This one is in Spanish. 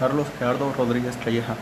Carlos Gerardo Rodríguez Calleja.